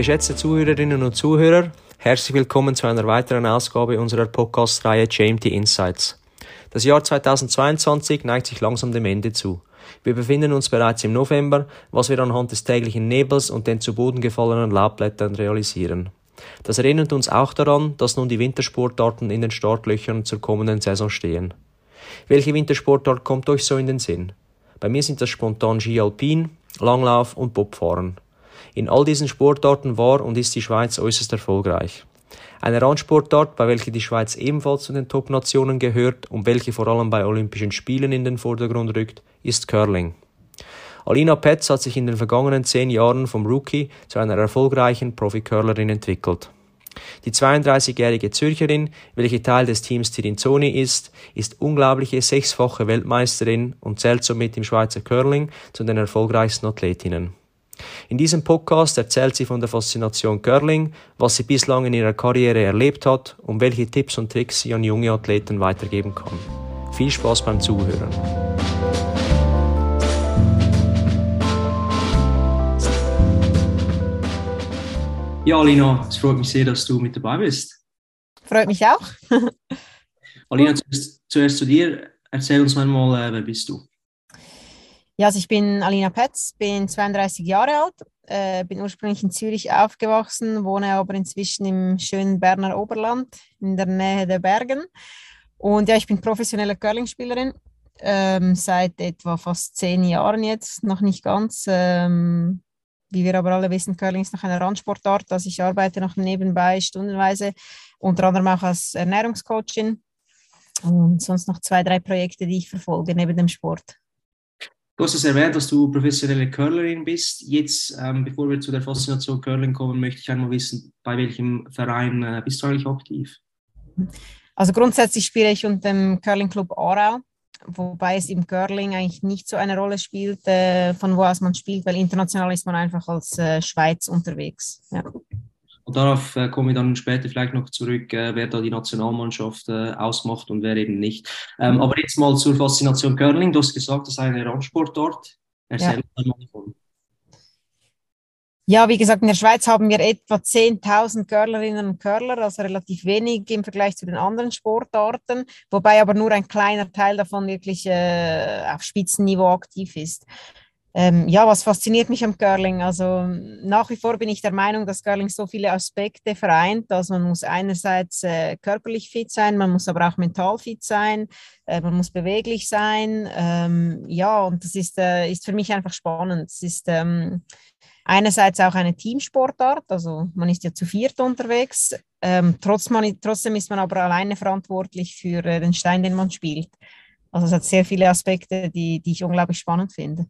Geschätzte Zuhörerinnen und Zuhörer, herzlich willkommen zu einer weiteren Ausgabe unserer Podcast-Reihe JMT Insights. Das Jahr 2022 neigt sich langsam dem Ende zu. Wir befinden uns bereits im November, was wir anhand des täglichen Nebels und den zu Boden gefallenen Laubblättern realisieren. Das erinnert uns auch daran, dass nun die Wintersportarten in den Startlöchern zur kommenden Saison stehen. Welche Wintersportart kommt euch so in den Sinn? Bei mir sind das spontan Ski Alpin, Langlauf und Bobfahren. In all diesen Sportarten war und ist die Schweiz äußerst erfolgreich. Eine Randsportart, bei welcher die Schweiz ebenfalls zu den Top-Nationen gehört und welche vor allem bei Olympischen Spielen in den Vordergrund rückt, ist Curling. Alina Petz hat sich in den vergangenen zehn Jahren vom Rookie zu einer erfolgreichen Profi-Curlerin entwickelt. Die 32-jährige Zürcherin, welche Teil des Teams Tirinzoni ist, ist unglaubliche sechsfache Weltmeisterin und zählt somit im Schweizer Curling zu den erfolgreichsten Athletinnen. In diesem Podcast erzählt sie von der Faszination Curling, was sie bislang in ihrer Karriere erlebt hat und welche Tipps und Tricks sie an junge Athleten weitergeben kann. Viel Spaß beim Zuhören. Ja, Alina, es freut mich sehr, dass du mit dabei bist. Freut mich auch. Alina, zuerst, zuerst, zu dir. Erzähl uns einmal, äh, wer bist du? Ja, also ich bin Alina Petz, bin 32 Jahre alt, äh, bin ursprünglich in Zürich aufgewachsen, wohne aber inzwischen im schönen Berner Oberland in der Nähe der Bergen. Und ja, ich bin professionelle Curling-Spielerin ähm, seit etwa fast zehn Jahren jetzt, noch nicht ganz. Ähm, wie wir aber alle wissen, Curling ist noch eine Randsportart. Also ich arbeite noch nebenbei stundenweise, unter anderem auch als Ernährungscoachin und sonst noch zwei, drei Projekte, die ich verfolge neben dem Sport. Du hast es erwähnt, dass du professionelle Curlerin bist. Jetzt, ähm, bevor wir zu der Faszination Curling kommen, möchte ich einmal wissen, bei welchem Verein äh, bist du eigentlich aktiv? Also grundsätzlich spiele ich unter dem Curling Club Aarau, wobei es im Curling eigentlich nicht so eine Rolle spielt, äh, von wo aus man spielt, weil international ist man einfach als äh, Schweiz unterwegs. Ja. Und darauf äh, komme ich dann später vielleicht noch zurück, äh, wer da die Nationalmannschaft äh, ausmacht und wer eben nicht. Ähm, aber jetzt mal zur Faszination Curling. Du hast gesagt, das ist eine Randsportart. Erzähl ja. mal davon. Ja, wie gesagt, in der Schweiz haben wir etwa 10.000 Curlerinnen und Curler, also relativ wenig im Vergleich zu den anderen Sportarten, wobei aber nur ein kleiner Teil davon wirklich äh, auf Spitzenniveau aktiv ist. Ähm, ja, was fasziniert mich am Curling? Also nach wie vor bin ich der Meinung, dass Curling so viele Aspekte vereint. Also man muss einerseits äh, körperlich fit sein, man muss aber auch mental fit sein, äh, man muss beweglich sein. Ähm, ja, und das ist, äh, ist für mich einfach spannend. Es ist ähm, einerseits auch eine Teamsportart, also man ist ja zu viert unterwegs. Ähm, trotz man, trotzdem ist man aber alleine verantwortlich für äh, den Stein, den man spielt. Also es hat sehr viele Aspekte, die, die ich unglaublich spannend finde.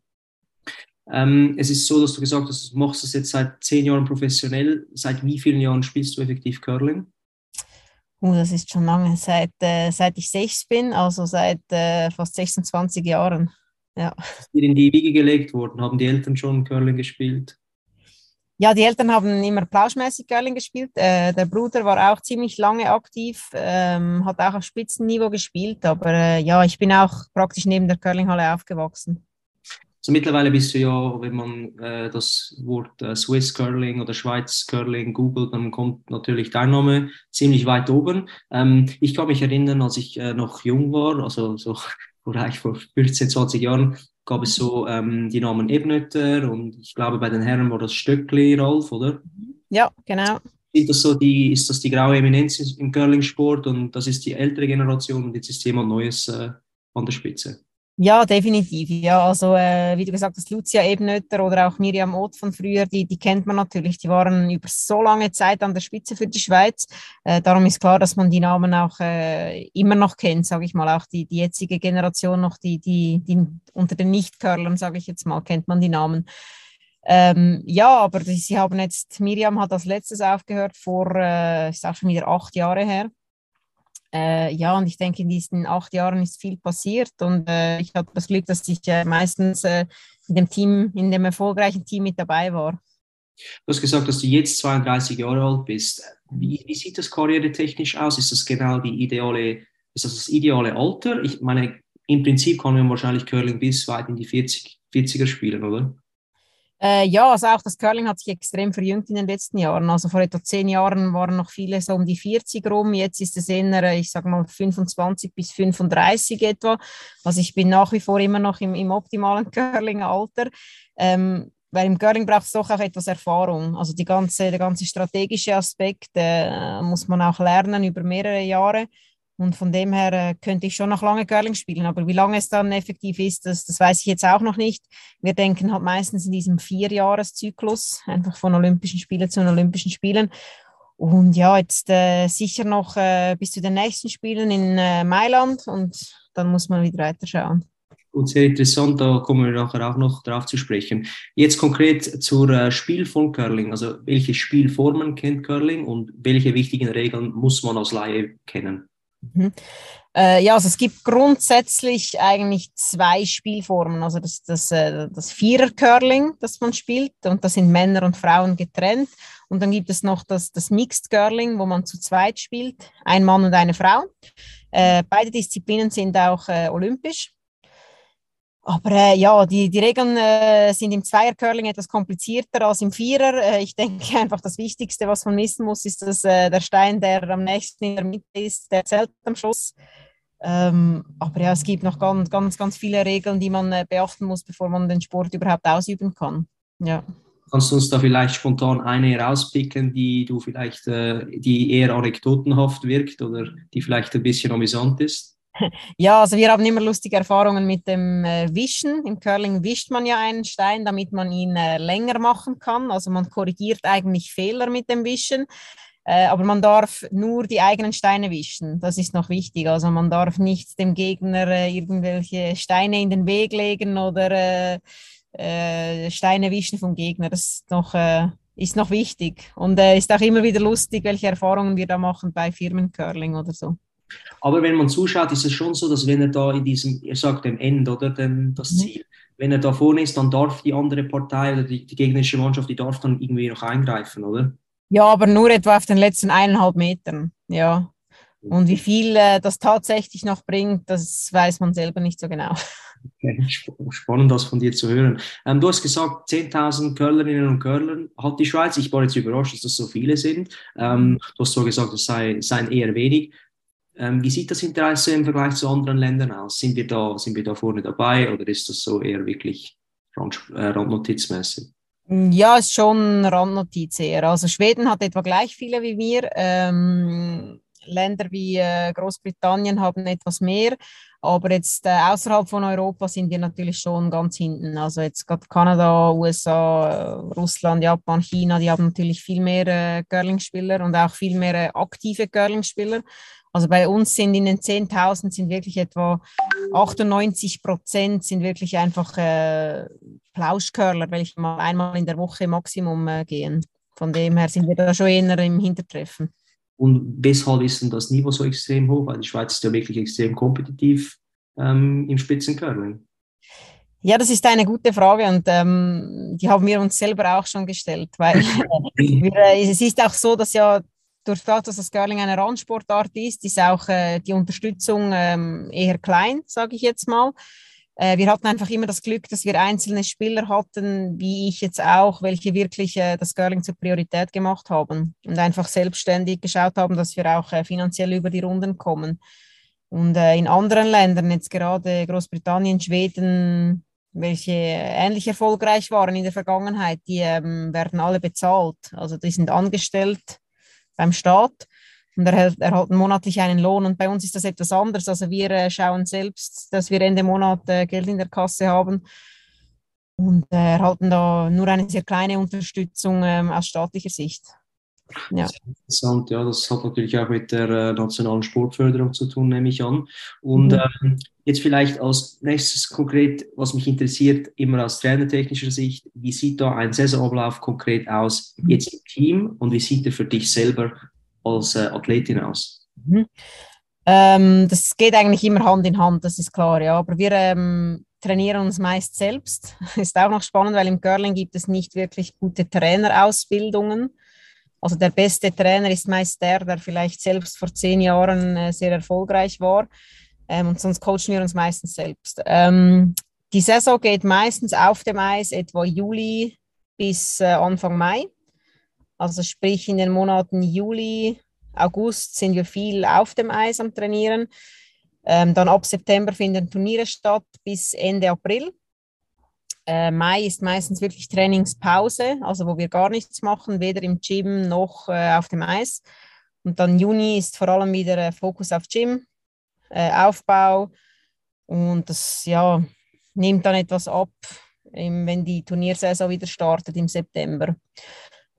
Ähm, es ist so, dass du gesagt hast, du machst das jetzt seit zehn Jahren professionell. Seit wie vielen Jahren spielst du effektiv Curling? Uh, das ist schon lange, seit, äh, seit ich sechs bin, also seit äh, fast 26 Jahren. Ja. Ist dir in die Wiege gelegt worden? Haben die Eltern schon Curling gespielt? Ja, die Eltern haben immer plauschmäßig Curling gespielt. Äh, der Bruder war auch ziemlich lange aktiv, ähm, hat auch auf Spitzenniveau gespielt, aber äh, ja, ich bin auch praktisch neben der Curlinghalle aufgewachsen. Also mittlerweile bist du ja, wenn man äh, das Wort äh, Swiss Curling oder Schweiz Curling googelt, dann kommt natürlich dein Name ziemlich weit oben. Ähm, ich kann mich erinnern, als ich äh, noch jung war, also so vielleicht vor 15, 20 Jahren, gab es so ähm, die Namen Ebnötter und ich glaube bei den Herren war das Stöckli, Ralf, oder? Ja, genau. Ist das, so die, ist das die graue Eminenz im Curling-Sport und das ist die ältere Generation und jetzt ist jemand Neues äh, an der Spitze? Ja, definitiv. Ja, also äh, wie du gesagt hast, Lucia Ebnötter oder auch Miriam Oth von früher, die, die kennt man natürlich. Die waren über so lange Zeit an der Spitze für die Schweiz. Äh, darum ist klar, dass man die Namen auch äh, immer noch kennt, sage ich mal. Auch die, die jetzige Generation noch, die, die, die unter den Nicht-Curlern, sage ich jetzt mal, kennt man die Namen. Ähm, ja, aber sie haben jetzt, Miriam hat als letztes aufgehört vor, äh, ist auch schon wieder acht Jahre her. Äh, ja, und ich denke, in diesen acht Jahren ist viel passiert und äh, ich hatte das Glück, dass ich äh, meistens äh, in dem Team, in dem erfolgreichen Team mit dabei war. Du hast gesagt, dass du jetzt 32 Jahre alt bist. Wie, wie sieht das karrieretechnisch aus? Ist das genau die ideale, ist das das ideale Alter? Ich meine, im Prinzip kann man wahrscheinlich Curling bis weit in die 40, 40er spielen, oder? Äh, ja, also auch das Curling hat sich extrem verjüngt in den letzten Jahren. Also vor etwa zehn Jahren waren noch viele so um die 40 rum. Jetzt ist es eher, ich sage mal, 25 bis 35 etwa. Also ich bin nach wie vor immer noch im, im optimalen Curling-Alter. Ähm, weil im Curling braucht es doch auch etwas Erfahrung. Also die ganze, der ganze strategische Aspekt äh, muss man auch lernen über mehrere Jahre. Und von dem her äh, könnte ich schon noch lange Curling spielen. Aber wie lange es dann effektiv ist, das, das weiß ich jetzt auch noch nicht. Wir denken halt meistens in diesem Vierjahreszyklus, einfach von Olympischen Spielen zu den Olympischen Spielen. Und ja, jetzt äh, sicher noch äh, bis zu den nächsten Spielen in äh, Mailand und dann muss man wieder weiterschauen. Und sehr interessant, da kommen wir nachher auch noch drauf zu sprechen. Jetzt konkret zur äh, Spielform Curling. Also welche Spielformen kennt Curling und welche wichtigen Regeln muss man als Laie kennen? Mhm. Äh, ja, also es gibt grundsätzlich eigentlich zwei Spielformen. Also das, das, äh, das Vierer-Curling, das man spielt, und das sind Männer und Frauen getrennt. Und dann gibt es noch das, das Mixed Curling, wo man zu zweit spielt, ein Mann und eine Frau. Äh, beide Disziplinen sind auch äh, olympisch. Aber äh, ja, die, die Regeln äh, sind im Zweier-Curling etwas komplizierter als im Vierer. Äh, ich denke einfach, das Wichtigste, was man wissen muss, ist, dass äh, der Stein, der am nächsten in der Mitte ist, der zählt am Schluss. Ähm, aber ja, es gibt noch ganz, ganz, ganz viele Regeln, die man äh, beachten muss, bevor man den Sport überhaupt ausüben kann. Ja. Kannst du uns da vielleicht spontan eine rauspicken, die du vielleicht, äh, die eher anekdotenhaft wirkt oder die vielleicht ein bisschen amüsant ist? Ja, also wir haben immer lustige Erfahrungen mit dem äh, Wischen. Im Curling wischt man ja einen Stein, damit man ihn äh, länger machen kann. Also man korrigiert eigentlich Fehler mit dem Wischen. Äh, aber man darf nur die eigenen Steine wischen. Das ist noch wichtig. Also man darf nicht dem Gegner irgendwelche Steine in den Weg legen oder Steine wischen vom Gegner. Das ist noch, ist noch wichtig. Und ist auch immer wieder lustig, welche Erfahrungen wir da machen bei Firmencurling oder so. Aber wenn man zuschaut, ist es schon so, dass wenn er da in diesem, ihr sagt dem End oder dem, das mhm. Ziel, wenn er da vorne ist, dann darf die andere Partei oder die, die gegnerische Mannschaft, die darf dann irgendwie noch eingreifen, oder? Ja, aber nur etwa auf den letzten eineinhalb Metern, ja. Und wie viel äh, das tatsächlich noch bringt, das weiß man selber nicht so genau. Okay, spannend, das von dir zu hören. Ähm, du hast gesagt, 10.000 Curlerinnen und Curler hat die Schweiz. Ich war jetzt überrascht, dass das so viele sind. Ähm, du hast so gesagt, es sei, seien eher wenig. Ähm, wie sieht das Interesse im Vergleich zu anderen Ländern aus? Sind wir da, sind wir da vorne dabei oder ist das so eher wirklich Rand, äh, randnotizmäßig? Ja, ist schon Randnotiz eher. Also Schweden hat etwa gleich viele wie wir. Ähm, Länder wie äh, Großbritannien haben etwas mehr, aber jetzt äh, außerhalb von Europa sind wir natürlich schon ganz hinten. Also jetzt gerade Kanada, USA, äh, Russland, Japan, China, die haben natürlich viel mehr äh, Curling-Spieler und auch viel mehr äh, aktive Curling-Spieler. Also bei uns sind in den 10.000 sind wirklich etwa 98 Prozent sind wirklich einfach äh, Plauschcurler, welche mal einmal in der Woche Maximum äh, gehen. Von dem her sind wir da schon eher im Hintertreffen. Und weshalb ist denn das Niveau so extrem hoch? Weil die Schweiz ist ja wirklich extrem kompetitiv ähm, im Spitzencurling. Ja, das ist eine gute Frage und ähm, die haben wir uns selber auch schon gestellt, weil wir, äh, es ist auch so, dass ja durch das, dass das Curling eine Randsportart ist, ist auch äh, die Unterstützung ähm, eher klein, sage ich jetzt mal. Äh, wir hatten einfach immer das Glück, dass wir einzelne Spieler hatten, wie ich jetzt auch, welche wirklich äh, das Curling zur Priorität gemacht haben und einfach selbstständig geschaut haben, dass wir auch äh, finanziell über die Runden kommen. Und äh, in anderen Ländern, jetzt gerade Großbritannien, Schweden, welche ähnlich erfolgreich waren in der Vergangenheit, die ähm, werden alle bezahlt. Also die sind angestellt beim Staat und erhält, erhalten monatlich einen Lohn. Und bei uns ist das etwas anders. Also wir äh, schauen selbst, dass wir Ende Monat äh, Geld in der Kasse haben und äh, erhalten da nur eine sehr kleine Unterstützung ähm, aus staatlicher Sicht. Ja. Das interessant, ja, das hat natürlich auch mit der äh, nationalen Sportförderung zu tun, nehme ich an. Und mhm. ähm, jetzt vielleicht als nächstes konkret, was mich interessiert, immer aus trainertechnischer Sicht, wie sieht da ein Saisonablauf konkret aus, jetzt im Team und wie sieht er für dich selber als äh, Athletin aus? Mhm. Ähm, das geht eigentlich immer Hand in Hand, das ist klar, ja. Aber wir ähm, trainieren uns meist selbst. Ist auch noch spannend, weil im Curling gibt es nicht wirklich gute Trainerausbildungen. Also der beste Trainer ist meist der, der vielleicht selbst vor zehn Jahren äh, sehr erfolgreich war. Ähm, und sonst coachen wir uns meistens selbst. Ähm, die Saison geht meistens auf dem Eis etwa Juli bis äh, Anfang Mai. Also sprich in den Monaten Juli, August sind wir viel auf dem Eis am Trainieren. Ähm, dann ab September finden Turniere statt bis Ende April. Äh, Mai ist meistens wirklich Trainingspause, also wo wir gar nichts machen, weder im Gym noch äh, auf dem Eis. Und dann Juni ist vor allem wieder äh, Fokus auf Gym, äh, Aufbau und das ja, nimmt dann etwas ab, im, wenn die Turniersaison wieder startet im September.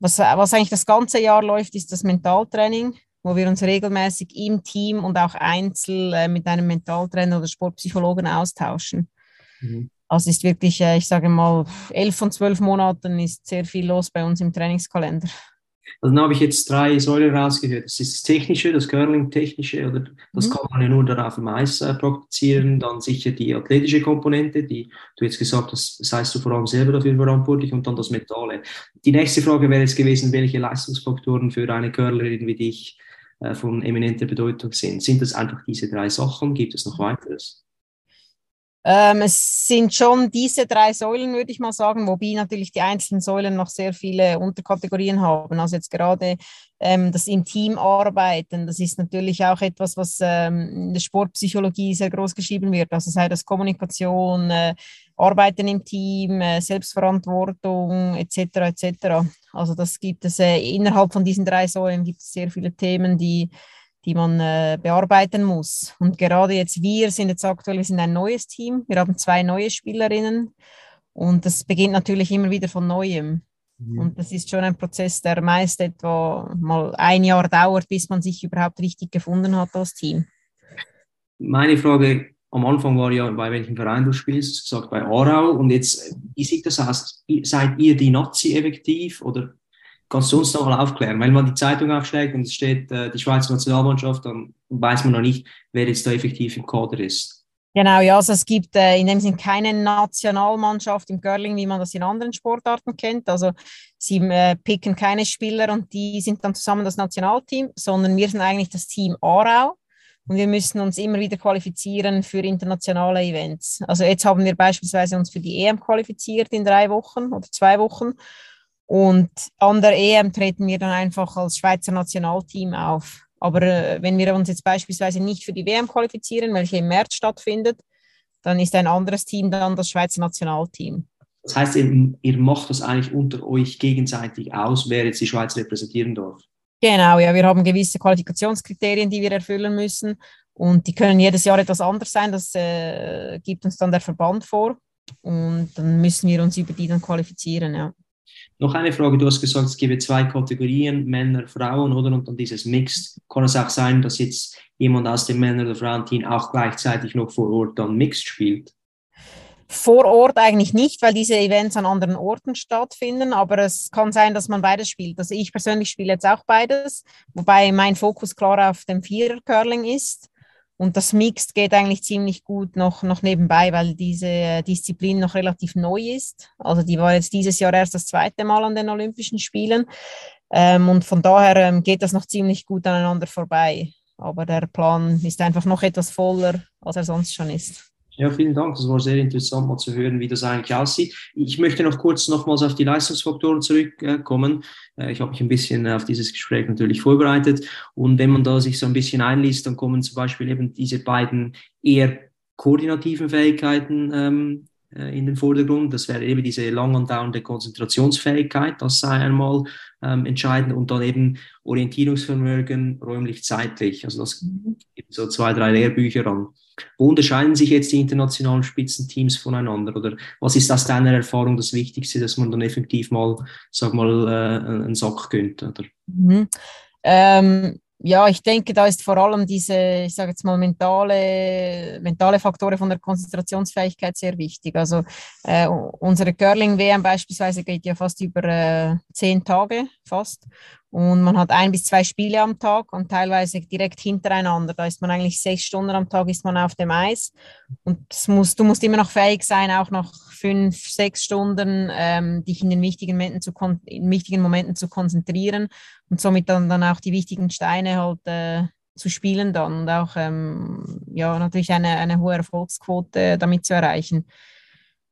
Was, was eigentlich das ganze Jahr läuft, ist das Mentaltraining, wo wir uns regelmäßig im Team und auch einzeln äh, mit einem Mentaltrainer oder Sportpsychologen austauschen. Mhm. Also ist wirklich, äh, ich sage mal, elf von zwölf Monaten ist sehr viel los bei uns im Trainingskalender. Also dann habe ich jetzt drei Säulen rausgehört. Das ist das Technische, das Curling-Technische, oder das mhm. kann man ja nur darauf im Eis äh, praktizieren. Dann sicher die athletische Komponente, die du jetzt gesagt hast, das heißt du vor allem selber dafür verantwortlich und dann das Mentale. Die nächste Frage wäre jetzt gewesen, welche Leistungsfaktoren für eine Curlerin wie dich äh, von eminenter Bedeutung sind. Sind das einfach diese drei Sachen? Gibt es noch weiteres? Ähm, es sind schon diese drei Säulen, würde ich mal sagen, wobei natürlich die einzelnen Säulen noch sehr viele Unterkategorien haben. Also jetzt gerade ähm, das im Team arbeiten, das ist natürlich auch etwas, was ähm, in der Sportpsychologie sehr groß geschrieben wird. Also sei das Kommunikation, äh, Arbeiten im Team, äh, Selbstverantwortung etc. etc. Also das gibt es äh, innerhalb von diesen drei Säulen gibt es sehr viele Themen, die die man äh, bearbeiten muss. Und gerade jetzt, wir sind jetzt aktuell, wir sind ein neues Team, wir haben zwei neue Spielerinnen und das beginnt natürlich immer wieder von neuem. Mhm. Und das ist schon ein Prozess, der meist etwa mal ein Jahr dauert, bis man sich überhaupt richtig gefunden hat als Team. Meine Frage am Anfang war ja, bei welchem Verein du spielst, gesagt bei Aarau. Und jetzt, wie sieht das aus? Seid ihr die Nazi effektiv oder Kannst du uns noch mal aufklären? Wenn man die Zeitung aufschlägt und es steht äh, die Schweizer Nationalmannschaft, dann weiß man noch nicht, wer jetzt da effektiv im Kader ist. Genau, ja, also es gibt äh, in dem Sinn keine Nationalmannschaft im Curling, wie man das in anderen Sportarten kennt. Also sie äh, picken keine Spieler und die sind dann zusammen das Nationalteam, sondern wir sind eigentlich das Team Aarau und wir müssen uns immer wieder qualifizieren für internationale Events. Also jetzt haben wir beispielsweise uns für die EM qualifiziert in drei Wochen oder zwei Wochen und an der EM treten wir dann einfach als Schweizer Nationalteam auf. Aber äh, wenn wir uns jetzt beispielsweise nicht für die WM qualifizieren, welche im März stattfindet, dann ist ein anderes Team dann das Schweizer Nationalteam. Das heißt, ihr, ihr macht das eigentlich unter euch gegenseitig aus, wer jetzt die Schweiz repräsentieren darf. Genau, ja, wir haben gewisse Qualifikationskriterien, die wir erfüllen müssen. Und die können jedes Jahr etwas anders sein. Das äh, gibt uns dann der Verband vor. Und dann müssen wir uns über die dann qualifizieren, ja. Noch eine Frage, du hast gesagt, es gäbe zwei Kategorien, Männer, Frauen, oder? Und dann dieses Mixed. Kann es auch sein, dass jetzt jemand aus dem Männer- oder Frauenteam auch gleichzeitig noch vor Ort dann Mixed spielt? Vor Ort eigentlich nicht, weil diese Events an anderen Orten stattfinden, aber es kann sein, dass man beides spielt. Also ich persönlich spiele jetzt auch beides, wobei mein Fokus klar auf dem Vierer-Curling ist. Und das Mixed geht eigentlich ziemlich gut noch, noch nebenbei, weil diese Disziplin noch relativ neu ist. Also die war jetzt dieses Jahr erst das zweite Mal an den Olympischen Spielen. Ähm, und von daher ähm, geht das noch ziemlich gut aneinander vorbei. Aber der Plan ist einfach noch etwas voller, als er sonst schon ist. Ja, vielen Dank. Das war sehr interessant, mal zu hören, wie das eigentlich aussieht. Ich möchte noch kurz nochmals auf die Leistungsfaktoren zurückkommen. Äh, ich habe mich ein bisschen auf dieses Gespräch natürlich vorbereitet. Und wenn man da sich so ein bisschen einliest, dann kommen zum Beispiel eben diese beiden eher koordinativen Fähigkeiten ähm, äh, in den Vordergrund. Das wäre eben diese lang andauernde Konzentrationsfähigkeit, das sei einmal ähm, entscheidend und dann eben Orientierungsvermögen räumlich-zeitlich. Also das mhm. gibt so zwei, drei Lehrbücher an. Wo unterscheiden sich jetzt die internationalen Spitzenteams voneinander? Oder was ist aus deiner Erfahrung das Wichtigste, dass man dann effektiv mal, sag mal, äh, einen Sack gönnt? Oder? Mhm. Ähm, ja, ich denke, da ist vor allem diese, ich sage jetzt mal, mentale, mentale Faktoren von der Konzentrationsfähigkeit sehr wichtig. Also äh, unsere Curling-WM beispielsweise geht ja fast über äh, zehn Tage fast. Und man hat ein bis zwei Spiele am Tag und teilweise direkt hintereinander. Da ist man eigentlich sechs Stunden am Tag ist man auf dem Eis. Und muss, du musst immer noch fähig sein, auch noch fünf, sechs Stunden ähm, dich in den wichtigen Momenten, zu in wichtigen Momenten zu konzentrieren und somit dann, dann auch die wichtigen Steine halt äh, zu spielen dann und auch ähm, ja, natürlich eine, eine hohe Erfolgsquote damit zu erreichen.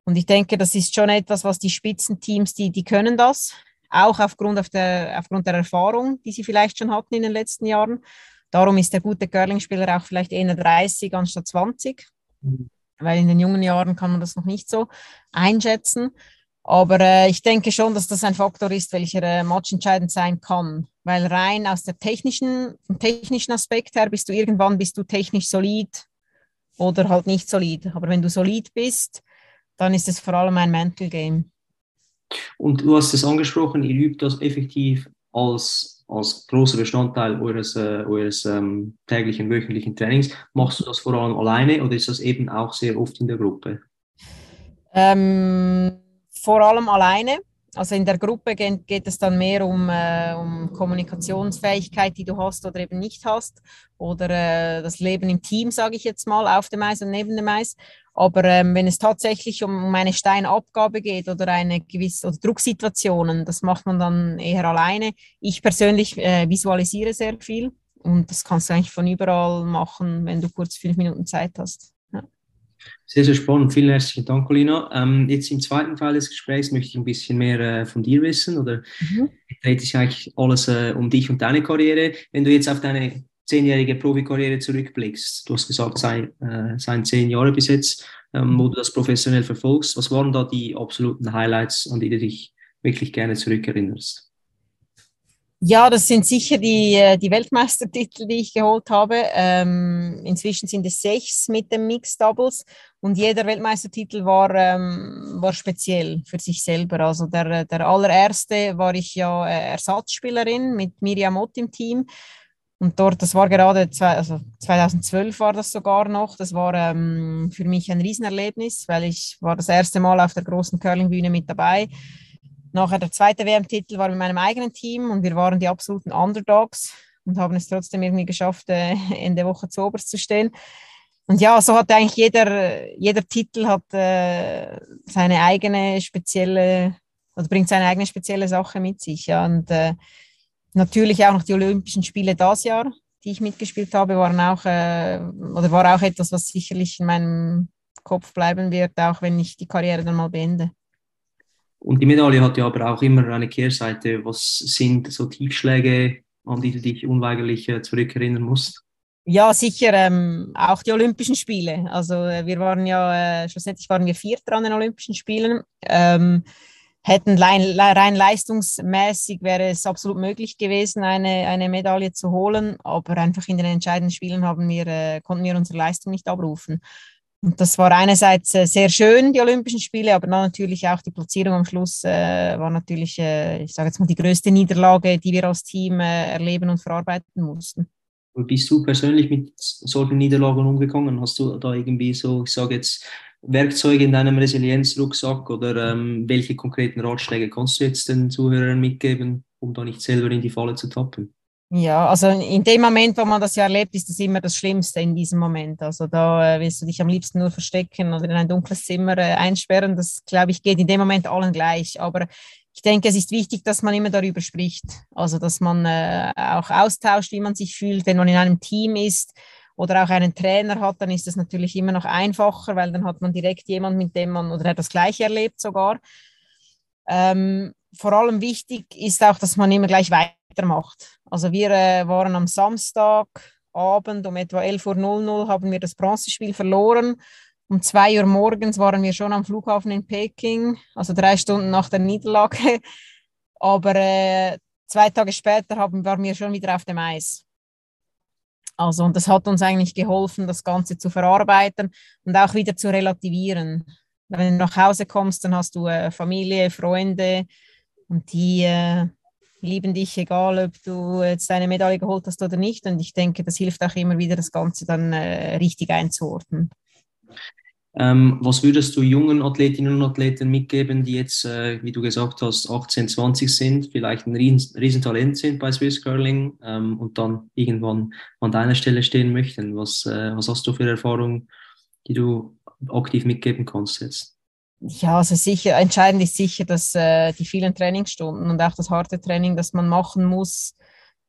Und ich denke, das ist schon etwas, was die Spitzenteams, die, die können das, auch aufgrund, auf der, aufgrund der Erfahrung, die sie vielleicht schon hatten in den letzten Jahren. Darum ist der gute Curling-Spieler auch vielleicht eher 30 anstatt 20, mhm. weil in den jungen Jahren kann man das noch nicht so einschätzen. Aber äh, ich denke schon, dass das ein Faktor ist, welcher äh, matchentscheidend sein kann. Weil rein aus der technischen, vom technischen Aspekt her bist du irgendwann bist du technisch solid oder halt nicht solid. Aber wenn du solid bist, dann ist es vor allem ein Mental Game. Und du hast es angesprochen, ihr übt das effektiv als, als großer Bestandteil eures, äh, eures ähm, täglichen, wöchentlichen Trainings. Machst du das vor allem alleine oder ist das eben auch sehr oft in der Gruppe? Ähm, vor allem alleine. Also in der Gruppe geht, geht es dann mehr um, äh, um, Kommunikationsfähigkeit, die du hast oder eben nicht hast, oder äh, das Leben im Team, sage ich jetzt mal, auf dem Eis und neben dem Eis. Aber ähm, wenn es tatsächlich um eine Steinabgabe geht oder eine gewisse oder Drucksituationen, das macht man dann eher alleine. Ich persönlich äh, visualisiere sehr viel und das kannst du eigentlich von überall machen, wenn du kurz fünf Minuten Zeit hast. Ja. Sehr, sehr spannend. Vielen herzlichen Dank, Colina. Ähm, jetzt im zweiten Teil des Gesprächs möchte ich ein bisschen mehr äh, von dir wissen oder mhm. dreht sich eigentlich alles äh, um dich und deine Karriere. Wenn du jetzt auf deine zehnjährige Profikarriere zurückblickst, du hast gesagt, es seien, äh, seien zehn Jahre bis jetzt, ähm, wo du das professionell verfolgst. Was waren da die absoluten Highlights, an die du dich wirklich gerne zurückerinnerst? Ja, das sind sicher die, äh, die Weltmeistertitel, die ich geholt habe. Ähm, inzwischen sind es sechs mit dem Mixed Doubles und jeder Weltmeistertitel war, ähm, war speziell für sich selber. Also der, der allererste war ich ja äh, Ersatzspielerin mit Miriam Ott im Team und dort, das war gerade, zwei, also 2012 war das sogar noch, das war ähm, für mich ein Riesenerlebnis, weil ich war das erste Mal auf der großen Curlingbühne mit dabei. Nachher der zweite WM-Titel war mit meinem eigenen Team und wir waren die absoluten Underdogs und haben es trotzdem irgendwie geschafft, äh, Ende Woche zu oberst zu stehen. Und ja, so hat eigentlich jeder, jeder Titel hat äh, seine eigene spezielle, oder bringt seine eigene spezielle Sache mit sich. Ja. Und äh, Natürlich auch noch die Olympischen Spiele das Jahr, die ich mitgespielt habe, waren auch, äh, oder war auch etwas, was sicherlich in meinem Kopf bleiben wird, auch wenn ich die Karriere dann mal beende. Und die Medaille hat ja aber auch immer eine Kehrseite. Was sind so Tiefschläge, an die du dich unweigerlich äh, zurückerinnern musst? Ja, sicher ähm, auch die Olympischen Spiele. Also äh, wir waren ja, äh, schlussendlich waren wir Vierter an den Olympischen Spielen. Ähm, hätten rein leistungsmäßig wäre es absolut möglich gewesen, eine, eine Medaille zu holen, aber einfach in den entscheidenden Spielen haben wir, äh, konnten wir unsere Leistung nicht abrufen. Und das war einerseits äh, sehr schön, die Olympischen Spiele, aber dann natürlich auch die Platzierung am Schluss äh, war natürlich, äh, ich sage jetzt mal, die größte Niederlage, die wir als Team erleben und verarbeiten mussten. Und bist du persönlich mit solchen Niederlagen umgegangen? Hast du da irgendwie so, ich sage jetzt, Werkzeuge in deinem Resilienzrucksack oder ähm, welche konkreten Ratschläge kannst du jetzt den Zuhörern mitgeben, um da nicht selber in die Falle zu tappen? Ja, also in dem Moment, wo man das ja erlebt, ist das immer das Schlimmste in diesem Moment. Also da äh, willst du dich am liebsten nur verstecken oder in ein dunkles Zimmer äh, einsperren. Das, glaube ich, geht in dem Moment allen gleich. Aber ich denke, es ist wichtig, dass man immer darüber spricht. Also dass man äh, auch austauscht, wie man sich fühlt, wenn man in einem Team ist oder auch einen Trainer hat, dann ist es natürlich immer noch einfacher, weil dann hat man direkt jemanden, mit dem man oder er das Gleiche erlebt sogar. Ähm, vor allem wichtig ist auch, dass man immer gleich weitermacht. Also wir äh, waren am Samstagabend um etwa 11.00 Uhr haben wir das Bronzespiel verloren. Um 2 Uhr morgens waren wir schon am Flughafen in Peking, also drei Stunden nach der Niederlage. Aber äh, zwei Tage später haben, waren wir schon wieder auf dem Eis. Also, und das hat uns eigentlich geholfen, das Ganze zu verarbeiten und auch wieder zu relativieren. Wenn du nach Hause kommst, dann hast du äh, Familie, Freunde und die äh, lieben dich, egal ob du jetzt deine Medaille geholt hast oder nicht. Und ich denke, das hilft auch immer wieder, das Ganze dann äh, richtig einzuordnen. Ähm, was würdest du jungen Athletinnen und Athleten mitgeben, die jetzt, äh, wie du gesagt hast, 18, 20 sind, vielleicht ein Riesen Riesentalent sind bei Swiss Curling ähm, und dann irgendwann an deiner Stelle stehen möchten? Was, äh, was hast du für Erfahrungen, die du aktiv mitgeben kannst jetzt? Ja, also sicher, entscheidend ist sicher, dass äh, die vielen Trainingsstunden und auch das harte Training, das man machen muss,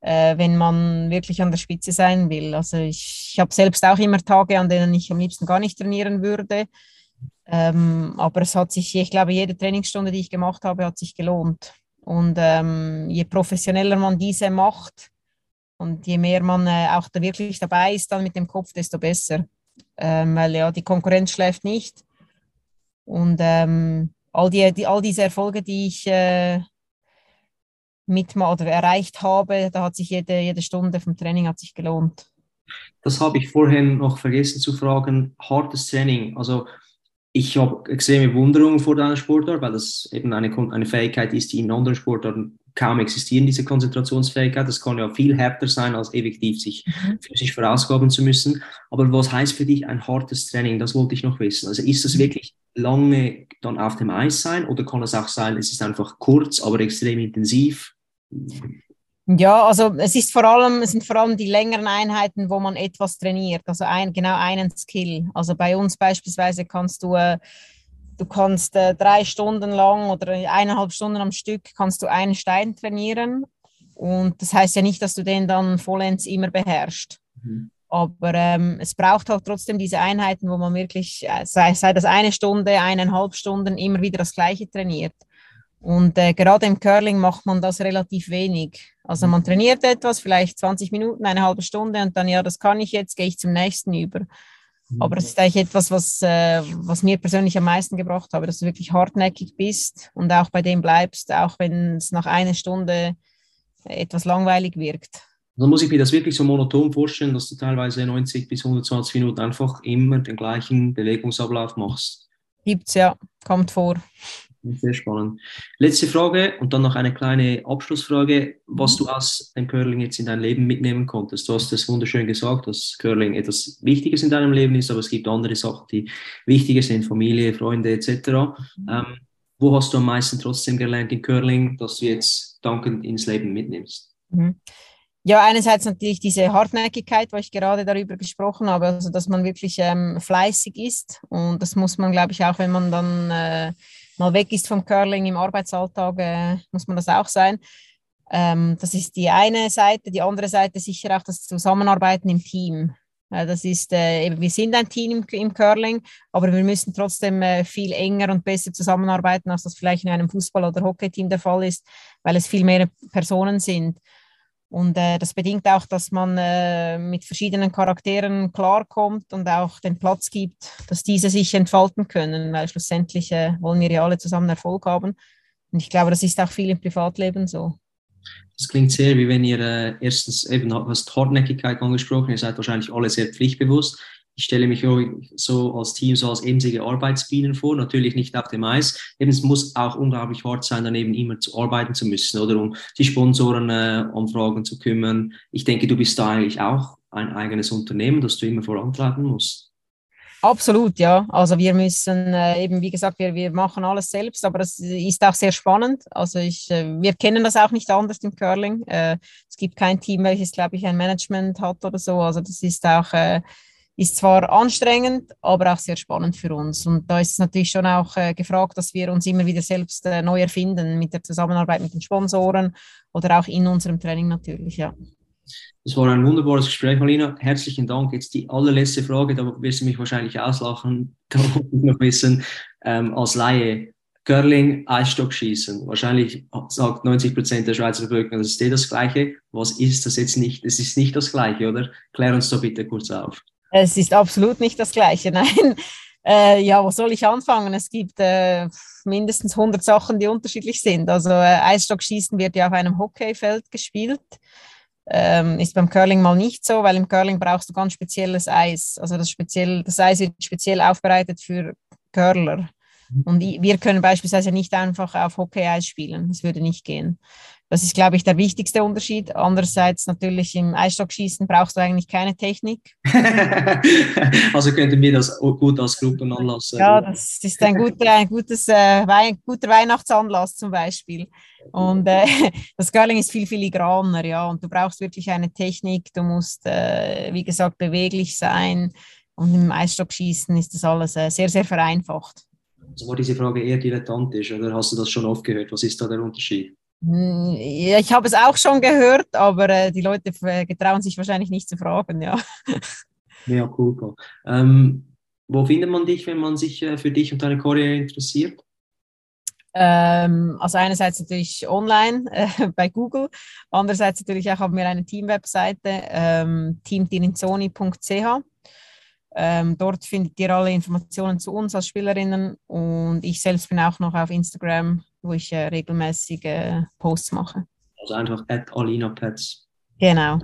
äh, wenn man wirklich an der Spitze sein will. Also ich, ich habe selbst auch immer Tage, an denen ich am liebsten gar nicht trainieren würde. Ähm, aber es hat sich, ich glaube, jede Trainingsstunde, die ich gemacht habe, hat sich gelohnt. Und ähm, je professioneller man diese macht und je mehr man äh, auch da wirklich dabei ist, dann mit dem Kopf, desto besser. Ähm, weil ja, die Konkurrenz schläft nicht. Und ähm, all, die, die, all diese Erfolge, die ich äh, mit oder erreicht habe, da hat sich jede, jede Stunde vom Training hat sich gelohnt. Das habe ich vorhin noch vergessen zu fragen. Hartes Training, also ich habe extreme Bewunderung vor deiner Sportart, weil das eben eine, eine Fähigkeit ist, die in anderen Sportarten kaum existieren, diese Konzentrationsfähigkeit. Das kann ja viel härter sein, als effektiv sich mhm. physisch verausgaben zu müssen. Aber was heißt für dich ein hartes Training? Das wollte ich noch wissen. Also ist das mhm. wirklich lange dann auf dem Eis sein oder kann es auch sein, es ist einfach kurz, aber extrem intensiv? Ja, also es ist vor allem, es sind vor allem die längeren Einheiten, wo man etwas trainiert, also ein, genau einen Skill. Also bei uns beispielsweise kannst du, äh, du kannst äh, drei Stunden lang oder eineinhalb Stunden am Stück kannst du einen Stein trainieren. Und das heißt ja nicht, dass du den dann vollends immer beherrschst. Mhm. Aber ähm, es braucht halt trotzdem diese Einheiten, wo man wirklich, äh, sei, sei das eine Stunde, eineinhalb Stunden, immer wieder das Gleiche trainiert. Und äh, gerade im Curling macht man das relativ wenig. Also man trainiert etwas, vielleicht 20 Minuten, eine halbe Stunde und dann, ja, das kann ich jetzt, gehe ich zum nächsten über. Mhm. Aber es ist eigentlich etwas, was, äh, was mir persönlich am meisten gebracht habe, dass du wirklich hartnäckig bist und auch bei dem bleibst, auch wenn es nach einer Stunde etwas langweilig wirkt. Dann muss ich mir das wirklich so monoton vorstellen, dass du teilweise 90 bis 120 Minuten einfach immer den gleichen Bewegungsablauf machst. Gibt's ja, kommt vor. Sehr spannend. Letzte Frage und dann noch eine kleine Abschlussfrage, was du aus dem Curling jetzt in dein Leben mitnehmen konntest. Du hast es wunderschön gesagt, dass Curling etwas Wichtiges in deinem Leben ist, aber es gibt andere Sachen, die wichtiger sind, Familie, Freunde etc. Ähm, wo hast du am meisten trotzdem gelernt in Curling, dass du jetzt dankend ins Leben mitnimmst? Mhm. Ja, einerseits natürlich diese Hartnäckigkeit, wo ich gerade darüber gesprochen habe, also dass man wirklich ähm, fleißig ist und das muss man, glaube ich, auch, wenn man dann äh, mal weg ist vom Curling im Arbeitsalltag, äh, muss man das auch sein. Ähm, das ist die eine Seite. Die andere Seite sicher auch das Zusammenarbeiten im Team. Äh, das ist, äh, wir sind ein Team im, im Curling, aber wir müssen trotzdem äh, viel enger und besser zusammenarbeiten, als das vielleicht in einem Fußball- oder Hockeyteam der Fall ist, weil es viel mehr Personen sind. Und äh, das bedingt auch, dass man äh, mit verschiedenen Charakteren klarkommt und auch den Platz gibt, dass diese sich entfalten können, weil schlussendlich äh, wollen wir ja alle zusammen Erfolg haben. Und ich glaube, das ist auch viel im Privatleben so. Das klingt sehr, wie wenn ihr äh, erstens eben hast Hartnäckigkeit angesprochen, ihr seid wahrscheinlich alle sehr pflichtbewusst ich stelle mich so als Team so als emsige Arbeitsbienen vor, natürlich nicht auf dem Eis. Eben, es muss auch unglaublich hart sein, daneben immer zu arbeiten zu müssen oder um die Sponsoren äh, anfragen zu kümmern. Ich denke, du bist da eigentlich auch ein eigenes Unternehmen, das du immer vorantreiben musst. Absolut, ja. Also wir müssen äh, eben, wie gesagt, wir, wir machen alles selbst, aber das ist auch sehr spannend. Also ich, äh, wir kennen das auch nicht anders im Curling. Äh, es gibt kein Team, welches, glaube ich, ein Management hat oder so. Also das ist auch äh, ist zwar anstrengend, aber auch sehr spannend für uns. Und da ist es natürlich schon auch äh, gefragt, dass wir uns immer wieder selbst äh, neu erfinden mit der Zusammenarbeit mit den Sponsoren oder auch in unserem Training natürlich, ja. Das war ein wunderbares Gespräch, Marlina. Herzlichen Dank. Jetzt die allerletzte Frage, da wirst du mich wahrscheinlich auslachen. Da wollte ich noch wissen, ähm, als Laie, Curling, Eisstockschießen. Wahrscheinlich sagt 90 Prozent der Schweizer Bevölkerung, das ist eh das Gleiche. Was ist das jetzt nicht? Es ist nicht das Gleiche, oder? Klär uns da bitte kurz auf. Es ist absolut nicht das Gleiche, nein. Äh, ja, wo soll ich anfangen? Es gibt äh, mindestens 100 Sachen, die unterschiedlich sind. Also äh, Eisstockschießen wird ja auf einem Hockeyfeld gespielt. Ähm, ist beim Curling mal nicht so, weil im Curling brauchst du ganz spezielles Eis. Also das, speziell, das Eis wird speziell aufbereitet für Curler. Und wir können beispielsweise nicht einfach auf Hockey-Eis spielen. Das würde nicht gehen. Das ist, glaube ich, der wichtigste Unterschied. Andererseits natürlich im Eisstockschießen brauchst du eigentlich keine Technik. also könnten wir das gut als Gruppenanlass. Äh, ja, das ist ein guter, ein gutes, äh, guter Weihnachtsanlass zum Beispiel. Und äh, das Curling ist viel filigraner, ja. Und du brauchst wirklich eine Technik. Du musst, äh, wie gesagt, beweglich sein. Und im Eisstockschießen ist das alles äh, sehr, sehr vereinfacht. Also war diese Frage eher dilettantisch oder hast du das schon oft gehört? Was ist da der Unterschied? Hm, ja, ich habe es auch schon gehört, aber äh, die Leute getrauen sich wahrscheinlich nicht zu fragen, ja. Ja, cool. Ähm, Wo findet man dich, wenn man sich äh, für dich und deine Karriere interessiert? Ähm, also einerseits natürlich online äh, bei Google, andererseits natürlich auch haben wir eine Team-Webseite, ähm, teamtirinzoni.ch. Ähm, dort findet ihr alle Informationen zu uns als Spielerinnen und ich selbst bin auch noch auf Instagram, wo ich äh, regelmäßig äh, Posts mache. Also einfach at Alina Pets. Genau.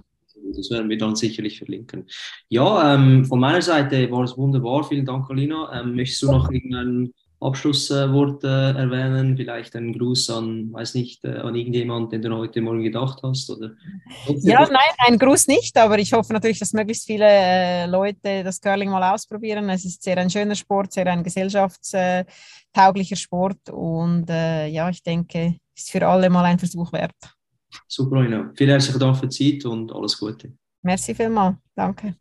Das werden wir dann sicherlich verlinken. Ja, ähm, von meiner Seite war es wunderbar. Vielen Dank, Alina. Ähm, möchtest du noch irgendein Abschlusswort äh, erwähnen? Vielleicht einen Gruß an, weiß nicht, äh, an irgendjemand, den du heute Morgen gedacht hast? Oder ja, nein, einen Gruß nicht, aber ich hoffe natürlich, dass möglichst viele äh, Leute das Curling mal ausprobieren. Es ist sehr ein schöner Sport, sehr ein gesellschaftstauglicher Sport und äh, ja, ich denke, ist für alle mal ein Versuch wert. Super, Ina. Vielen herzlichen Dank für die Zeit und alles Gute. Merci vielmals. Danke.